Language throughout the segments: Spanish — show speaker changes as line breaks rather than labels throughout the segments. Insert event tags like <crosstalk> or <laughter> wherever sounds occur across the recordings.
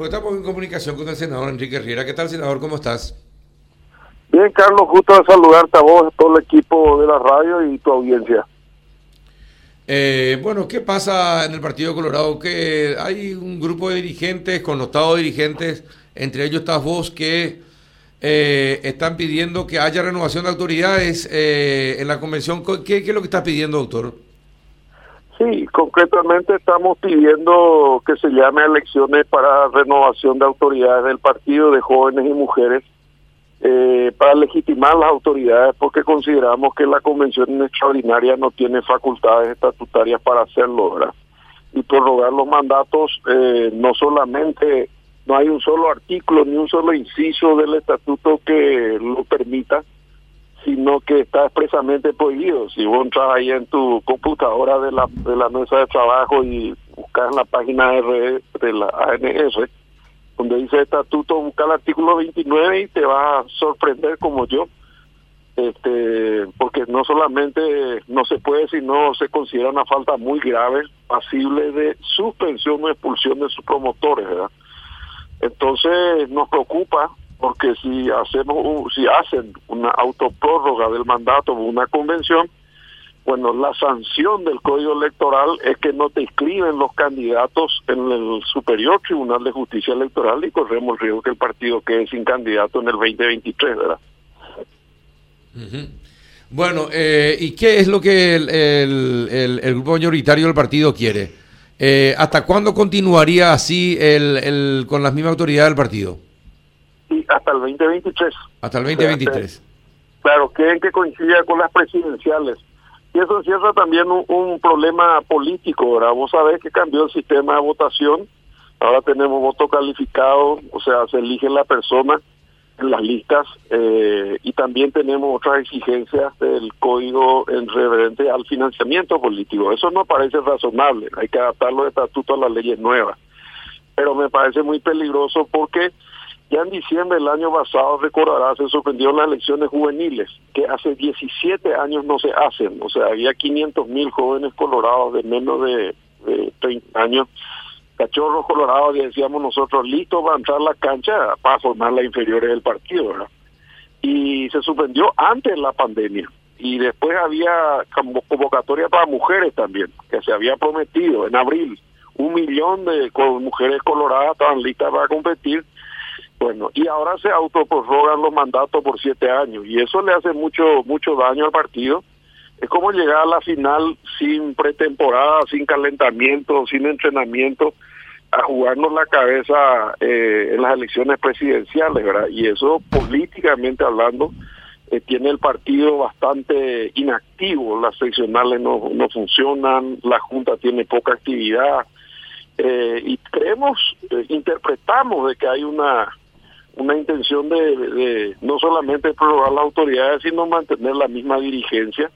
Pues estamos en comunicación con el senador Enrique Riera. ¿Qué tal, senador? ¿Cómo estás?
Bien, Carlos, justo de saludarte a vos, a todo el equipo de la radio y tu audiencia.
Eh, bueno, ¿qué pasa en el Partido Colorado? Que hay un grupo de dirigentes, connotados dirigentes, entre ellos estás vos, que eh, están pidiendo que haya renovación de autoridades eh, en la convención. ¿Qué, es lo que está pidiendo, doctor?
Sí, concretamente estamos pidiendo que se llame a elecciones para renovación de autoridades del partido de jóvenes y mujeres eh, para legitimar las autoridades porque consideramos que la convención extraordinaria no tiene facultades estatutarias para hacerlo, ¿verdad? Y prorrogar los mandatos eh, no solamente no hay un solo artículo ni un solo inciso del estatuto que lo permita, sino que está expresamente prohibido. Si vos entras ahí en tu computadora de la, de la mesa de trabajo y buscas en la página de, de la ANS, donde dice estatuto, busca el artículo 29 y te va a sorprender como yo, este porque no solamente no se puede, sino se considera una falta muy grave, pasible de suspensión o expulsión de sus promotores, ¿verdad? Entonces nos preocupa porque si hacemos si hacen una autoprórroga del mandato o una convención, bueno, la sanción del Código Electoral es que no te inscriben los candidatos en el Superior Tribunal de Justicia Electoral y corremos el riesgo que el partido quede sin candidato en el 2023, ¿verdad?
Bueno, eh, ¿y qué es lo que el, el, el grupo mayoritario del partido quiere? Eh, ¿Hasta cuándo continuaría así el, el, con las mismas autoridades del partido?
Hasta el 2023.
Hasta el 2023.
claro, quieren que coincida con las presidenciales. Y eso encierra también un, problema político, ¿verdad? Vos sabés que cambió el sistema de votación. Ahora tenemos voto calificado, o sea, se elige la persona en las listas eh, y también tenemos otras exigencias del código en referente al financiamiento político. Eso no parece razonable, hay que adaptar los estatutos a las leyes nuevas. Pero me parece muy peligroso porque ya en diciembre del año pasado, recordará, se suspendieron las elecciones juveniles, que hace 17 años no se hacen. O sea, había 500 mil jóvenes colorados de menos de, de 30 años cachorros colorados decíamos nosotros listos para entrar a la cancha para formar las inferiores del partido, ¿verdad? Y se suspendió antes de la pandemia. Y después había convocatoria para mujeres también, que se había prometido en abril. Un millón de mujeres coloradas estaban listas para competir. Bueno, y ahora se autoprorrogan los mandatos por siete años. Y eso le hace mucho, mucho daño al partido es como llegar a la final sin pretemporada, sin calentamiento, sin entrenamiento, a jugarnos la cabeza eh, en las elecciones presidenciales, ¿verdad? Y eso políticamente hablando eh, tiene el partido bastante inactivo, las seccionales no, no funcionan, la Junta tiene poca actividad eh, y creemos, interpretamos de que hay una una intención de, de no solamente prorrogar las autoridades, sino mantener la misma dirigencia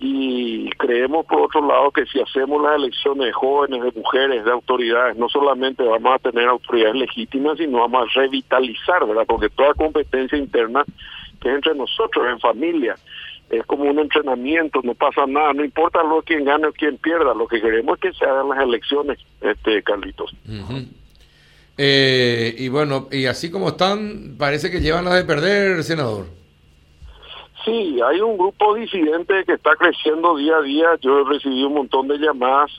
y creemos por otro lado que si hacemos las elecciones de jóvenes, de mujeres, de autoridades, no solamente vamos a tener autoridades legítimas, sino vamos a revitalizar, ¿verdad? Porque toda competencia interna que es entre nosotros, en familia, es como un entrenamiento, no pasa nada, no importa lo quién gane o quién pierda, lo que queremos es que se hagan las elecciones, este Carlitos.
Eh, y bueno, y así como están, parece que llevan las de perder, senador.
Sí, hay un grupo disidente que está creciendo día a día. Yo he recibido un montón de llamadas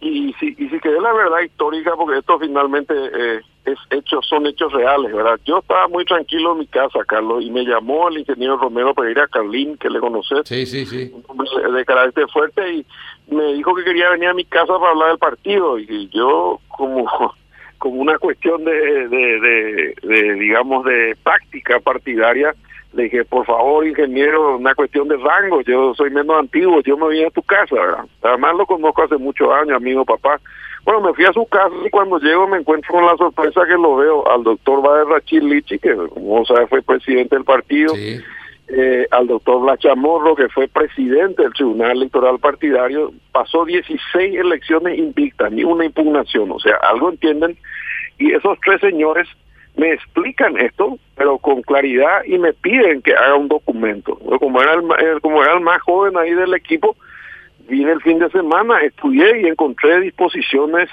y si, y si quede la verdad histórica, porque esto finalmente eh, es hechos, son hechos reales, ¿verdad? Yo estaba muy tranquilo en mi casa, Carlos, y me llamó el ingeniero Romero Pereira Carlín, que le conoces,
sí, sí, sí.
de carácter fuerte, y me dijo que quería venir a mi casa para hablar del partido, y yo como como una cuestión de, de, de, digamos, de práctica partidaria, le dije, por favor, ingeniero, una cuestión de rango, yo soy menos antiguo, yo me vine a tu casa. Además lo conozco hace muchos años, amigo papá. Bueno, me fui a su casa y cuando llego me encuentro con la sorpresa que lo veo al doctor Bader Rachil Lichi, que como sabe fue presidente del partido, eh, al doctor Blachamorro, que fue presidente del Tribunal Electoral Partidario, pasó 16 elecciones invictas, ni una impugnación, o sea, algo entienden, y esos tres señores me explican esto, pero con claridad y me piden que haga un documento. Como era el, como era el más joven ahí del equipo, vine el fin de semana, estudié y encontré disposiciones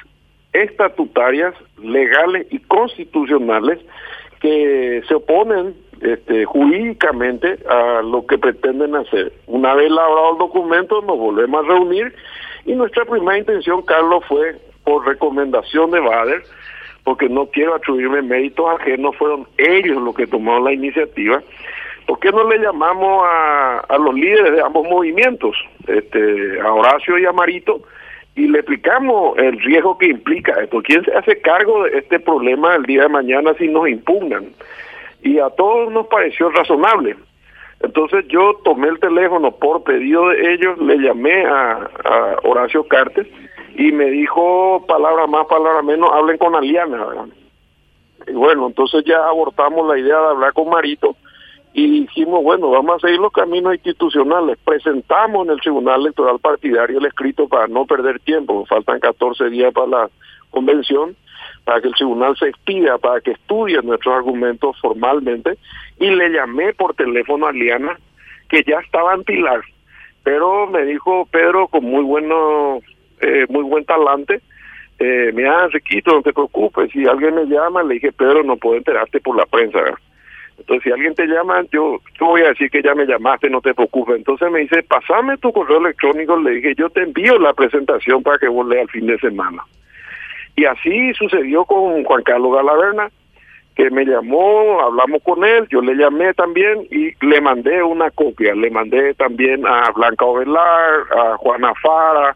estatutarias, legales y constitucionales que se oponen este, jurídicamente a lo que pretenden hacer. Una vez elaborado el documento, nos volvemos a reunir y nuestra primera intención, Carlos, fue por recomendación de Bader, porque no quiero atribuirme méritos ajenos, fueron ellos los que tomaron la iniciativa. ¿Por qué no le llamamos a, a los líderes de ambos movimientos, este, a Horacio y a Marito, y le explicamos el riesgo que implica esto? ¿Quién se hace cargo de este problema el día de mañana si nos impugnan? Y a todos nos pareció razonable. Entonces yo tomé el teléfono por pedido de ellos, le llamé a, a Horacio Cartes y me dijo palabra más, palabra menos, hablen con Aliana. Y bueno, entonces ya abortamos la idea de hablar con Marito y dijimos, bueno, vamos a seguir los caminos institucionales. Presentamos en el Tribunal Electoral Partidario el escrito para no perder tiempo, faltan 14 días para la convención, para que el tribunal se expida, para que estudie nuestros argumentos formalmente, y le llamé por teléfono a Aliana, que ya estaba en Pilar, pero me dijo Pedro con muy bueno eh, muy buen talante. Eh, mira, Riquito, no te preocupes, si alguien me llama, le dije, Pedro, no puedo enterarte por la prensa. Entonces, si alguien te llama, yo, yo voy a decir que ya me llamaste, no te preocupes. Entonces me dice, pasame tu correo electrónico, le dije, yo te envío la presentación para que vos leas el fin de semana. Y así sucedió con Juan Carlos Galaverna, que me llamó, hablamos con él, yo le llamé también y le mandé una copia. Le mandé también a Blanca Ovelar, a Juana Fara,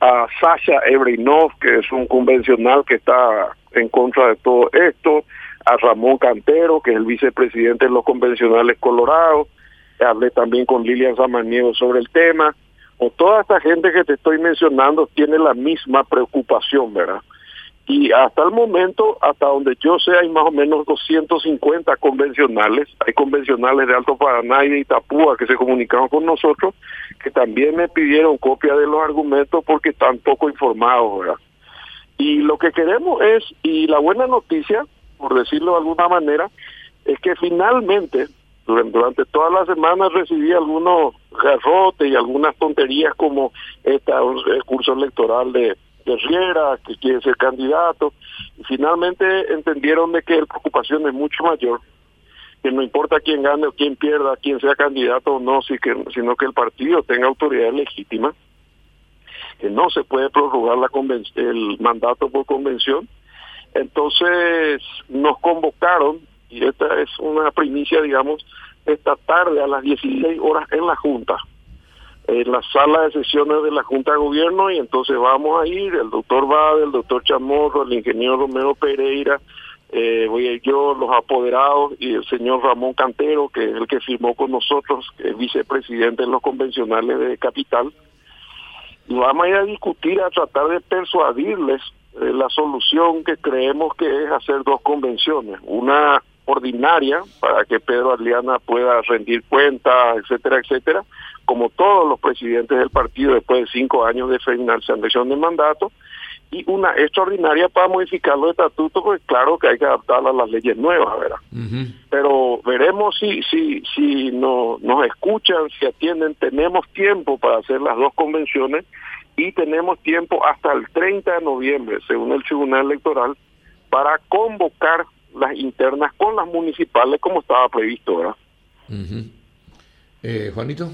a Sasha Ebrinov, que es un convencional que está en contra de todo esto, a Ramón Cantero, que es el vicepresidente de los convencionales colorados, hablé también con Lilian Samaniego sobre el tema, o toda esta gente que te estoy mencionando tiene la misma preocupación, ¿verdad? Y hasta el momento, hasta donde yo sé, hay más o menos 250 convencionales. Hay convencionales de Alto Paraná y de Itapúa que se comunicaron con nosotros, que también me pidieron copia de los argumentos porque están poco informados. Y lo que queremos es, y la buena noticia, por decirlo de alguna manera, es que finalmente, durante, durante toda la semana recibí algunos garrotes y algunas tonterías como esta, el curso electoral de de Riera, que quiere ser candidato, y finalmente entendieron de que la preocupación es mucho mayor, que no importa quién gane o quién pierda, quién sea candidato o no, sino que el partido tenga autoridad legítima, que no se puede prorrogar la el mandato por convención. Entonces nos convocaron, y esta es una primicia, digamos, esta tarde a las 16 horas en la Junta en la sala de sesiones de la Junta de Gobierno y entonces vamos a ir, el doctor Bade, el doctor Chamorro, el ingeniero Romero Pereira, eh, voy a ir yo, los apoderados y el señor Ramón Cantero, que es el que firmó con nosotros, que es vicepresidente en los convencionales de Capital, y vamos a ir a discutir, a tratar de persuadirles eh, la solución que creemos que es hacer dos convenciones, una ordinaria para que Pedro Adriana pueda rendir cuentas, etcétera, etcétera, como todos los presidentes del partido después de cinco años de finalización de mandato, y una extraordinaria para modificar los estatutos, pues claro que hay que adaptarla a las leyes nuevas, ¿verdad? Pero veremos si si si no, nos escuchan, si atienden, tenemos tiempo para hacer las dos convenciones y tenemos tiempo hasta el 30 de noviembre, según el Tribunal Electoral, para convocar las internas con las municipales como estaba previsto, ¿verdad?
eh, Juanito.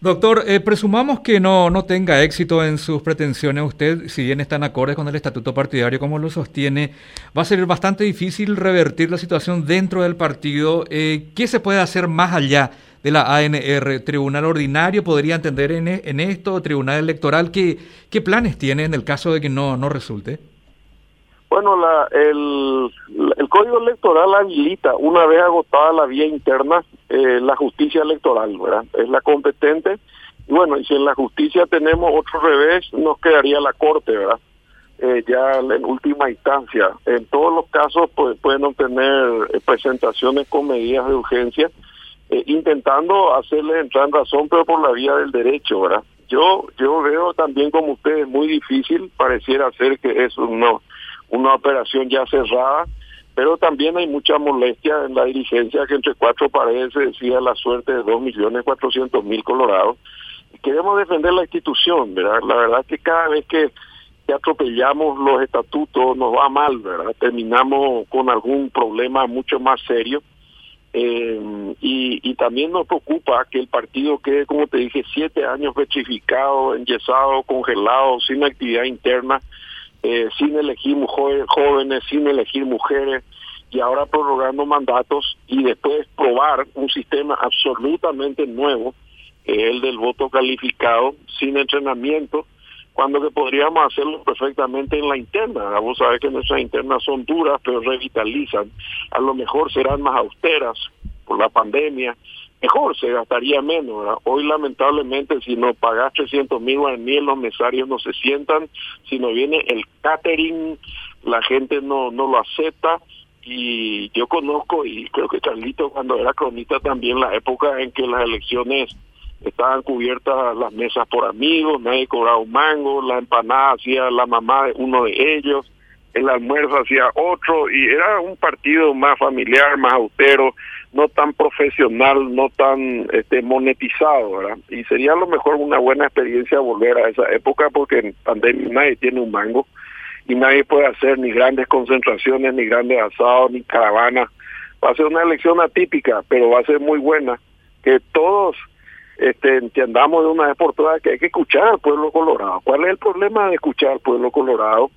Doctor, eh, presumamos que no, no tenga éxito en sus pretensiones. Usted, si bien están acordes con el estatuto partidario como lo sostiene, va a ser bastante difícil revertir la situación dentro del partido. Eh, ¿Qué se puede hacer más allá de la ANR? ¿Tribunal ordinario podría entender en, en esto? ¿Tribunal electoral? ¿Qué, ¿Qué planes tiene en el caso de que no, no resulte?
Bueno, la, el, código electoral habilita, una vez agotada la vía interna, eh, la justicia electoral, ¿verdad? Es la competente. Y bueno, y si en la justicia tenemos otro revés, nos quedaría la corte, ¿verdad? Eh, ya en última instancia. En todos los casos pues, pueden obtener eh, presentaciones con medidas de urgencia, intentando hacerles entrar en razón, pero por la vía del derecho, ¿verdad? Yo, yo veo también como ustedes muy difícil, pareciera ser que es no una operación ya cerrada, pero también hay mucha molestia en la dirigencia que entre cuatro paredes se decía la suerte de dos millones cuatrocientos mil colorados. Queremos defender la institución, ¿verdad? La verdad es que cada vez que atropellamos los estatutos, nos va mal, ¿verdad? Terminamos con algún problema mucho más serio. Eh, y, y, también nos preocupa que el partido quede, como te dije, siete años petrificado, enyesado, congelado, sin actividad interna, eh, sin elegir jóvenes, sin elegir mujeres, y ahora prorrogando mandatos y después probar un sistema absolutamente nuevo, el del voto calificado, sin entrenamiento, cuando que podríamos hacerlo perfectamente en la interna. Vos sabés que nuestras internas son duras, pero revitalizan. A lo mejor serán más austeras por la pandemia. Mejor, se gastaría menos. Hoy, lamentablemente, si no pagas 300 mil guaraníes, los mesarios no se sientan. Si no viene el catering, la gente no, no lo acepta. Y yo conozco, y creo que Carlito, cuando era cronista, también la época en que las elecciones estaban cubiertas las mesas por amigos, nadie cobraba un mango, la empanada hacía la mamá de uno de ellos, el almuerzo hacía otro y era un partido más familiar, más austero, no tan profesional, no tan este, monetizado, ¿verdad? Y sería a lo mejor una buena experiencia volver a esa época porque en pandemia nadie tiene un mango y nadie puede hacer ni grandes concentraciones, ni grandes asados, ni caravanas. Va a ser una elección atípica, pero va a ser muy buena, que todos este, entendamos de una vez por todas que hay que escuchar al pueblo colorado. ¿Cuál es el problema de escuchar al pueblo colorado?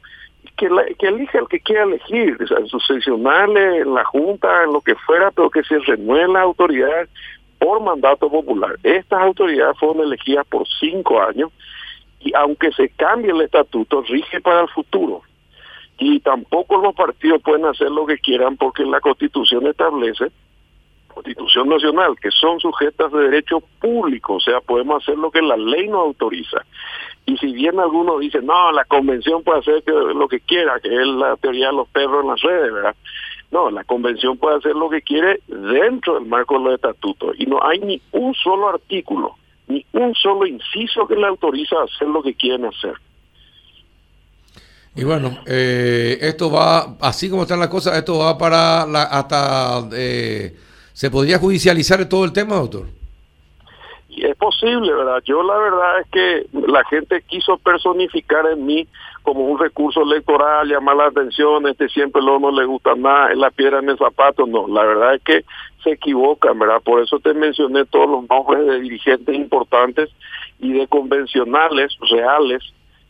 Que, la, que elija el que quiera elegir, o sea, en la Junta, en lo que fuera, pero que se renueve la autoridad por mandato popular. Estas autoridades fueron elegidas por cinco años y aunque se cambie el estatuto, rige para el futuro. Y tampoco los partidos pueden hacer lo que quieran porque la Constitución establece Constitución Nacional, que son sujetas de derecho público, o sea, podemos hacer lo que la ley nos autoriza. Y si bien algunos dicen, no, la convención puede hacer lo que quiera, que es la teoría de los perros en las redes, ¿verdad? No, la convención puede hacer lo que quiere dentro del marco de los estatutos. Y no hay ni un solo artículo, ni un solo inciso que le autoriza a hacer lo que quieren hacer.
Y bueno, eh, esto va, así como están las cosas, esto va para la, hasta... Eh, ¿Se podría judicializar todo el tema, doctor?
Es posible, ¿verdad? Yo la verdad es que la gente quiso personificar en mí como un recurso electoral, llamar la atención, este siempre lo no le gusta nada, es la piedra en el zapato, no, la verdad es que se equivocan, ¿verdad? Por eso te mencioné todos los nombres de dirigentes importantes y de convencionales reales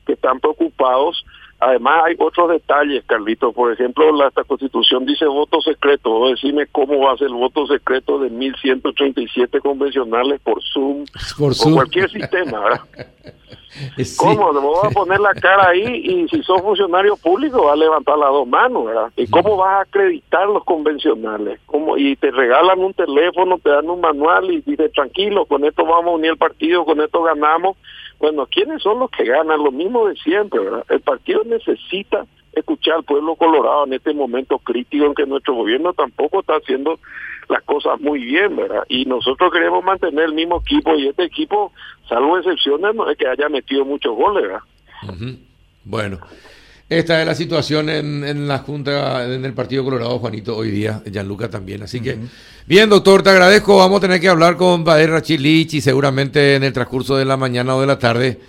que están preocupados Además hay otros detalles, Carlito. Por ejemplo, la, esta constitución dice voto secreto. Decime cómo va a ser el voto secreto de 1.137 convencionales por Zoom, por o cualquier sistema, ¿verdad? <laughs> ¿Cómo? Le voy a <laughs> poner la cara ahí y si sos funcionario público va a levantar las dos manos, ¿verdad? ¿Y cómo vas a acreditar los convencionales? ¿Cómo? Y te regalan un teléfono, te dan un manual y dices, tranquilo, con esto vamos a unir el partido, con esto ganamos. Bueno, ¿quiénes son los que ganan? Lo mismo de siempre, ¿verdad? El partido necesita escuchar al pueblo colorado en este momento crítico en que nuestro gobierno tampoco está haciendo las cosas muy bien, ¿verdad? Y nosotros queremos mantener el mismo equipo y este equipo, salvo excepciones, no es que haya metido muchos goles, ¿verdad?
Bueno, esta es la situación en, en, la Junta, en el Partido Colorado, Juanito, hoy día, Gianluca también. Así que, bien, doctor, te agradezco. Vamos a tener que hablar con Bader Rachilich y seguramente en el transcurso de la mañana o de la tarde